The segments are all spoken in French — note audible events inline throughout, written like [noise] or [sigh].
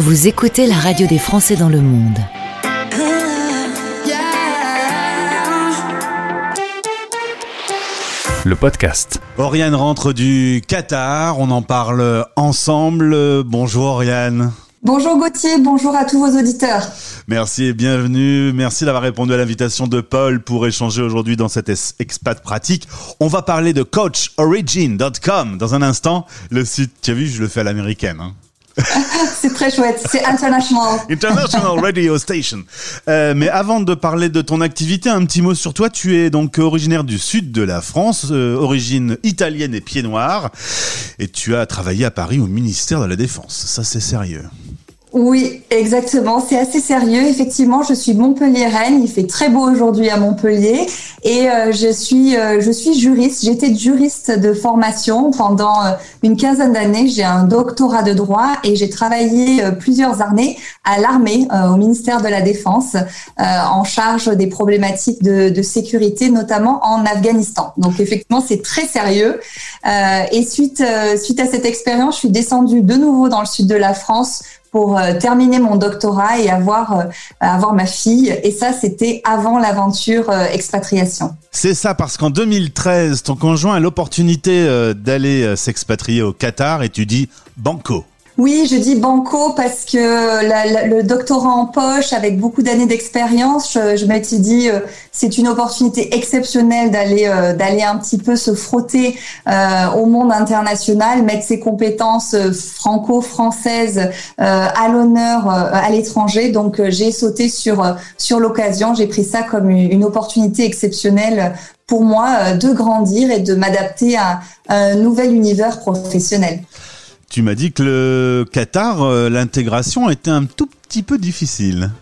Vous écoutez la radio des Français dans le monde. Le podcast. Oriane rentre du Qatar, on en parle ensemble. Bonjour Oriane. Bonjour Gauthier, bonjour à tous vos auditeurs. Merci et bienvenue. Merci d'avoir répondu à l'invitation de Paul pour échanger aujourd'hui dans cette expat pratique. On va parler de coachorigin.com dans un instant. Le site, tu as vu, je le fais à l'américaine. Hein. [laughs] c'est très chouette, c'est international. International Radio Station. Euh, mais avant de parler de ton activité, un petit mot sur toi. Tu es donc originaire du sud de la France, euh, origine italienne et pied noir, et tu as travaillé à Paris au ministère de la Défense. Ça, c'est sérieux. Oui, exactement. C'est assez sérieux. Effectivement, je suis Montpellier-Rennes. Il fait très beau aujourd'hui à Montpellier et euh, je suis euh, je suis juriste. J'étais juriste de formation pendant euh, une quinzaine d'années. J'ai un doctorat de droit et j'ai travaillé plusieurs années à l'armée, au ministère de la Défense, en charge des problématiques de, de, sécurité, notamment en Afghanistan. Donc effectivement, c'est très sérieux. et suite suite à cette expérience, je suis descendue de nouveau dans le sud de la France pour euh, terminer mon doctorat et avoir euh, avoir ma fille. Et ça, c'était avant l'aventure euh, expatriation. C'est ça, parce qu'en 2013, ton conjoint a l'opportunité d'aller s'expatrier au Qatar et tu dis banco. Oui, je dis banco parce que le doctorat en poche, avec beaucoup d'années d'expérience, je, m'étais dit euh, c'est une opportunité exceptionnelle d'aller euh, d'aller un petit peu se frotter euh, au monde international, mettre ses compétences franco-françaises à l'honneur à l'étranger. Donc j'ai sauté sur sur l'occasion, j'ai pris ça comme une opportunité exceptionnelle pour moi de grandir et de m'adapter à un nouvel univers professionnel. Tu m'as dit que le Qatar, euh, l'intégration était un tout petit peu difficile.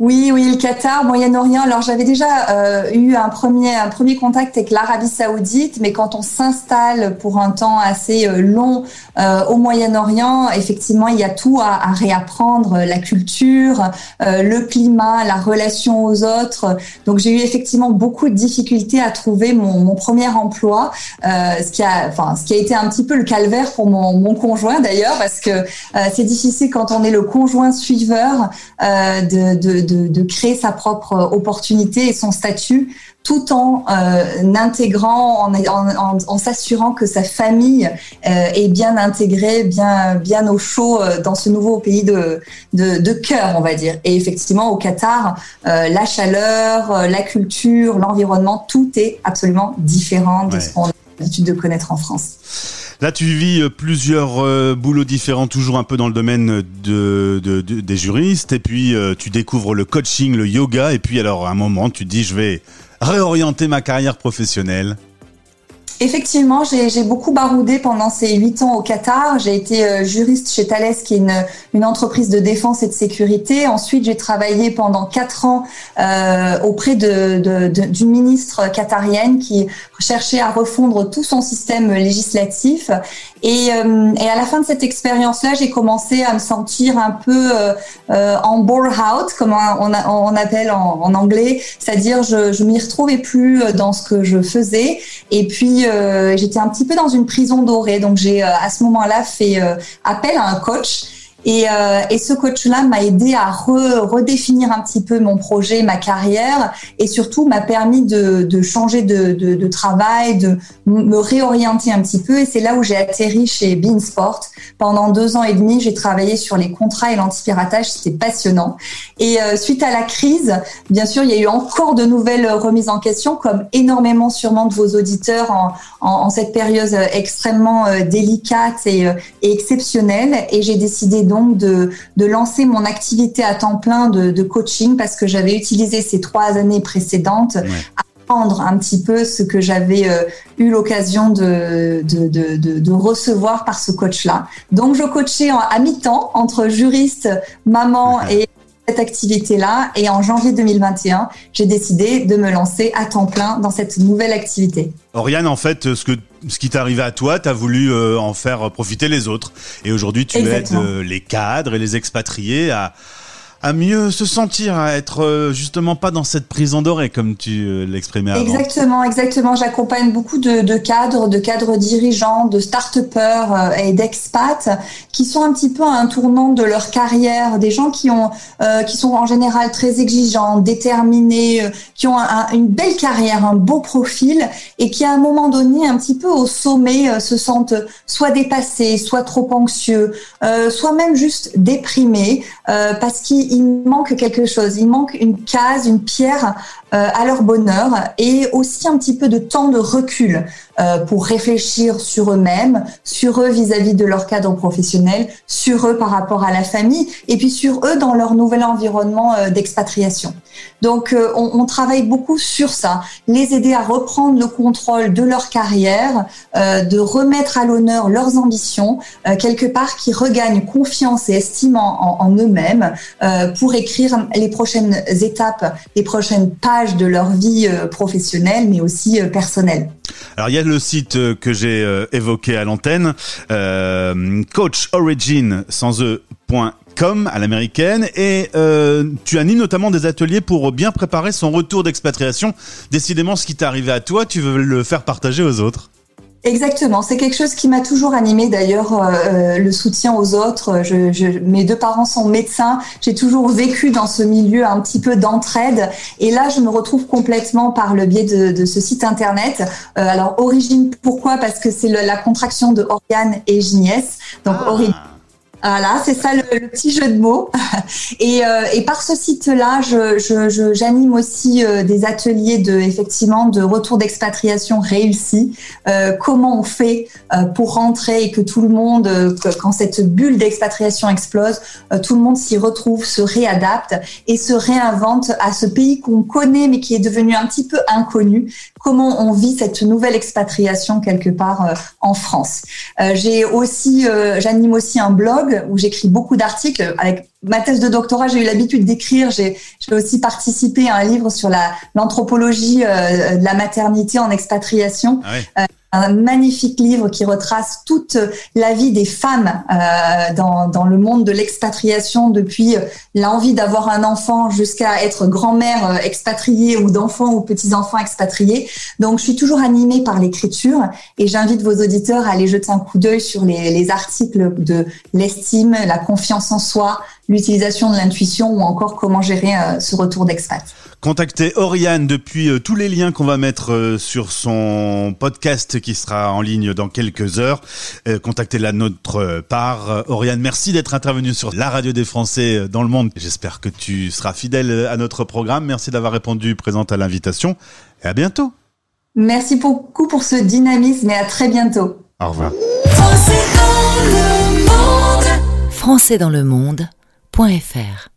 Oui, oui, le Qatar, Moyen-Orient. Alors j'avais déjà euh, eu un premier un premier contact avec l'Arabie Saoudite, mais quand on s'installe pour un temps assez euh, long euh, au Moyen-Orient, effectivement, il y a tout à, réapprendre la culture, le climat, la relation aux autres. Donc j'ai eu effectivement beaucoup de difficultés à trouver mon, mon premier emploi, ce qui a enfin ce qui a été un petit peu le calvaire pour mon, mon conjoint d'ailleurs, parce que c'est difficile quand on est le conjoint suiveur de, de de, créer sa propre opportunité et son statut tout en euh, intégrant, en, s'assurant que sa famille euh, est bien intégrée, bien, bien au chaud euh, dans ce nouveau pays de, de, cœur, on va dire. Et effectivement, au Qatar, la chaleur, la culture, l'environnement, tout est absolument différent de ce qu'on a l'habitude de connaître en France. Là, tu vis euh, plusieurs euh, boulots différents, toujours un peu dans le domaine de, des juristes, et puis euh, tu découvres le coaching, le yoga, et puis alors à un moment, tu te dis, je vais réorienter ma carrière professionnelle. Effectivement, j'ai beaucoup baroudé pendant ces huit ans au Qatar. J'ai été juriste chez Thales, qui est une, entreprise de défense et de sécurité. Ensuite, j'ai travaillé pendant quatre ans auprès d'une ministre qatarienne qui cherchait à refondre tout son système législatif. Et, euh, et à la fin de cette expérience-là, j'ai commencé à me sentir un peu euh, en bore out, comme on, on appelle en, en anglais, c'est-à-dire je, je m'y retrouvais plus dans ce que je faisais. Et puis euh, j'étais un petit peu dans une prison dorée. Donc j'ai euh, à ce moment-là fait euh, appel à un coach et, euh, et ce coach-là m'a aidé à redéfinir un petit peu mon projet, ma carrière, et surtout m'a permis de, de changer de, de, de, travail, de me réorienter un petit peu. Et c'est là où j'ai atterri chez Beansport. Pendant deux ans et demi, j'ai travaillé sur les contrats et l'antipiratage. C'était passionnant. Et euh, suite à la crise, bien sûr, il y a eu encore de nouvelles remises en question, comme énormément sûrement de vos auditeurs en, en, en cette période extrêmement euh, délicate et, et exceptionnelle. Et j'ai décidé donc de, de lancer mon activité à temps plein de, de coaching parce que j'avais utilisé ces trois années précédentes à apprendre un petit peu ce que j'avais euh, eu l'occasion de, de, de, de, recevoir par ce coach-là. Donc je coachais à mi-temps entre juriste, maman et cette activité-là. Et en janvier 2021, j'ai décidé de me lancer à temps plein dans cette nouvelle activité. Oriane, en fait, ce que ce qui t'est arrivé à toi, tu as voulu euh, en faire profiter les autres. Et aujourd'hui, tu aides euh, les cadres et les expatriés à, à mieux se sentir, à être euh, justement pas dans cette prison dorée comme tu euh, l'exprimais avant. Exactement, exactement. J'accompagne beaucoup de, de, cadres, de cadres dirigeants, de start-upers euh, et d'expats qui sont un petit peu à un tournant de leur carrière, des gens qui ont, euh, qui sont en général très exigeants, déterminés, qui ont un, une belle carrière, un beau profil et qui à un moment donné, un petit peu au sommet, se sentent soit dépassés, soit trop anxieux, soit même juste déprimés parce qu'ils il manque quelque chose, il manque une case, une pierre à leur bonheur et aussi un petit peu de temps de recul euh, pour réfléchir sur eux-mêmes, sur eux vis-à-vis de leur cadre professionnel, sur eux par rapport à la famille et puis sur eux dans leur nouvel environnement euh, d'expatriation. Donc on, on, travaille beaucoup sur ça, les aider à reprendre le contrôle de leur carrière, de remettre à l'honneur leurs ambitions, quelque part qui regagnent confiance et estime en, en eux-mêmes pour écrire les prochaines étapes, les prochaines pages de leur vie euh, professionnelle, mais aussi euh, personnelle. Alors il y a le site euh, que j'ai évoqué à l'antenne, euh, sans à l'américaine et tu animes notamment des ateliers pour bien préparer son retour d'expatriation. Décidément, ce qui t'est arrivé à toi, tu veux le faire partager aux autres. Exactement, c'est quelque chose qui m'a toujours animé d'ailleurs, euh, euh, le soutien aux autres. Je, je, mes deux parents sont médecins, j'ai toujours vécu dans ce milieu un petit peu d'entraide et là je me retrouve complètement par le biais de, de ce site internet. Euh, alors origine, pourquoi? Parce que c'est la contraction de Oriane et Giniès. Donc ah. origine voilà, c'est ça le, petit jeu de mots. [laughs] Et, euh, et par ce site-là, j'anime je, je, aussi euh, des ateliers de effectivement de retour d'expatriation réussi. Euh, comment on fait euh, pour rentrer et que tout le monde, euh, quand cette bulle d'expatriation explose, tout le monde s'y retrouve, se réadapte et se réinvente à ce pays qu'on connaît mais qui est devenu un petit peu inconnu. Comment on vit cette nouvelle expatriation quelque part en France. J'ai aussi, j'anime aussi un blog où j'écris beaucoup d'articles. Avec ma thèse de doctorat, j'ai eu l'habitude d'écrire. J'ai aussi participé à un livre sur l'anthropologie euh, de la maternité en expatriation. Ah euh, un magnifique livre qui retrace toute la vie des femmes euh, dans, dans, le monde de l'expatriation depuis l'envie d'avoir un enfant jusqu'à être grand-mère euh, expatriée ou d'enfants ou petits-enfants expatriés. Donc, je suis toujours animée par l'écriture et j'invite vos auditeurs à aller jeter un coup d'œil sur les articles de l'estime, la confiance en soi, l'utilisation de l'intuition ou encore comment gérer euh, ce retour d'expat. Contactez Oriane depuis euh, tous les liens qu'on va mettre euh, sur son podcast qui sera en ligne dans quelques heures. Contactez-la notre part. Oriane, merci d'être intervenue sur la radio des Français dans le monde. J'espère que tu seras fidèle à notre programme. Merci d'avoir répondu présente à l'invitation et à bientôt. Merci beaucoup pour ce dynamisme et à très bientôt. Au revoir. Français dans le monde Français dans le monde.fr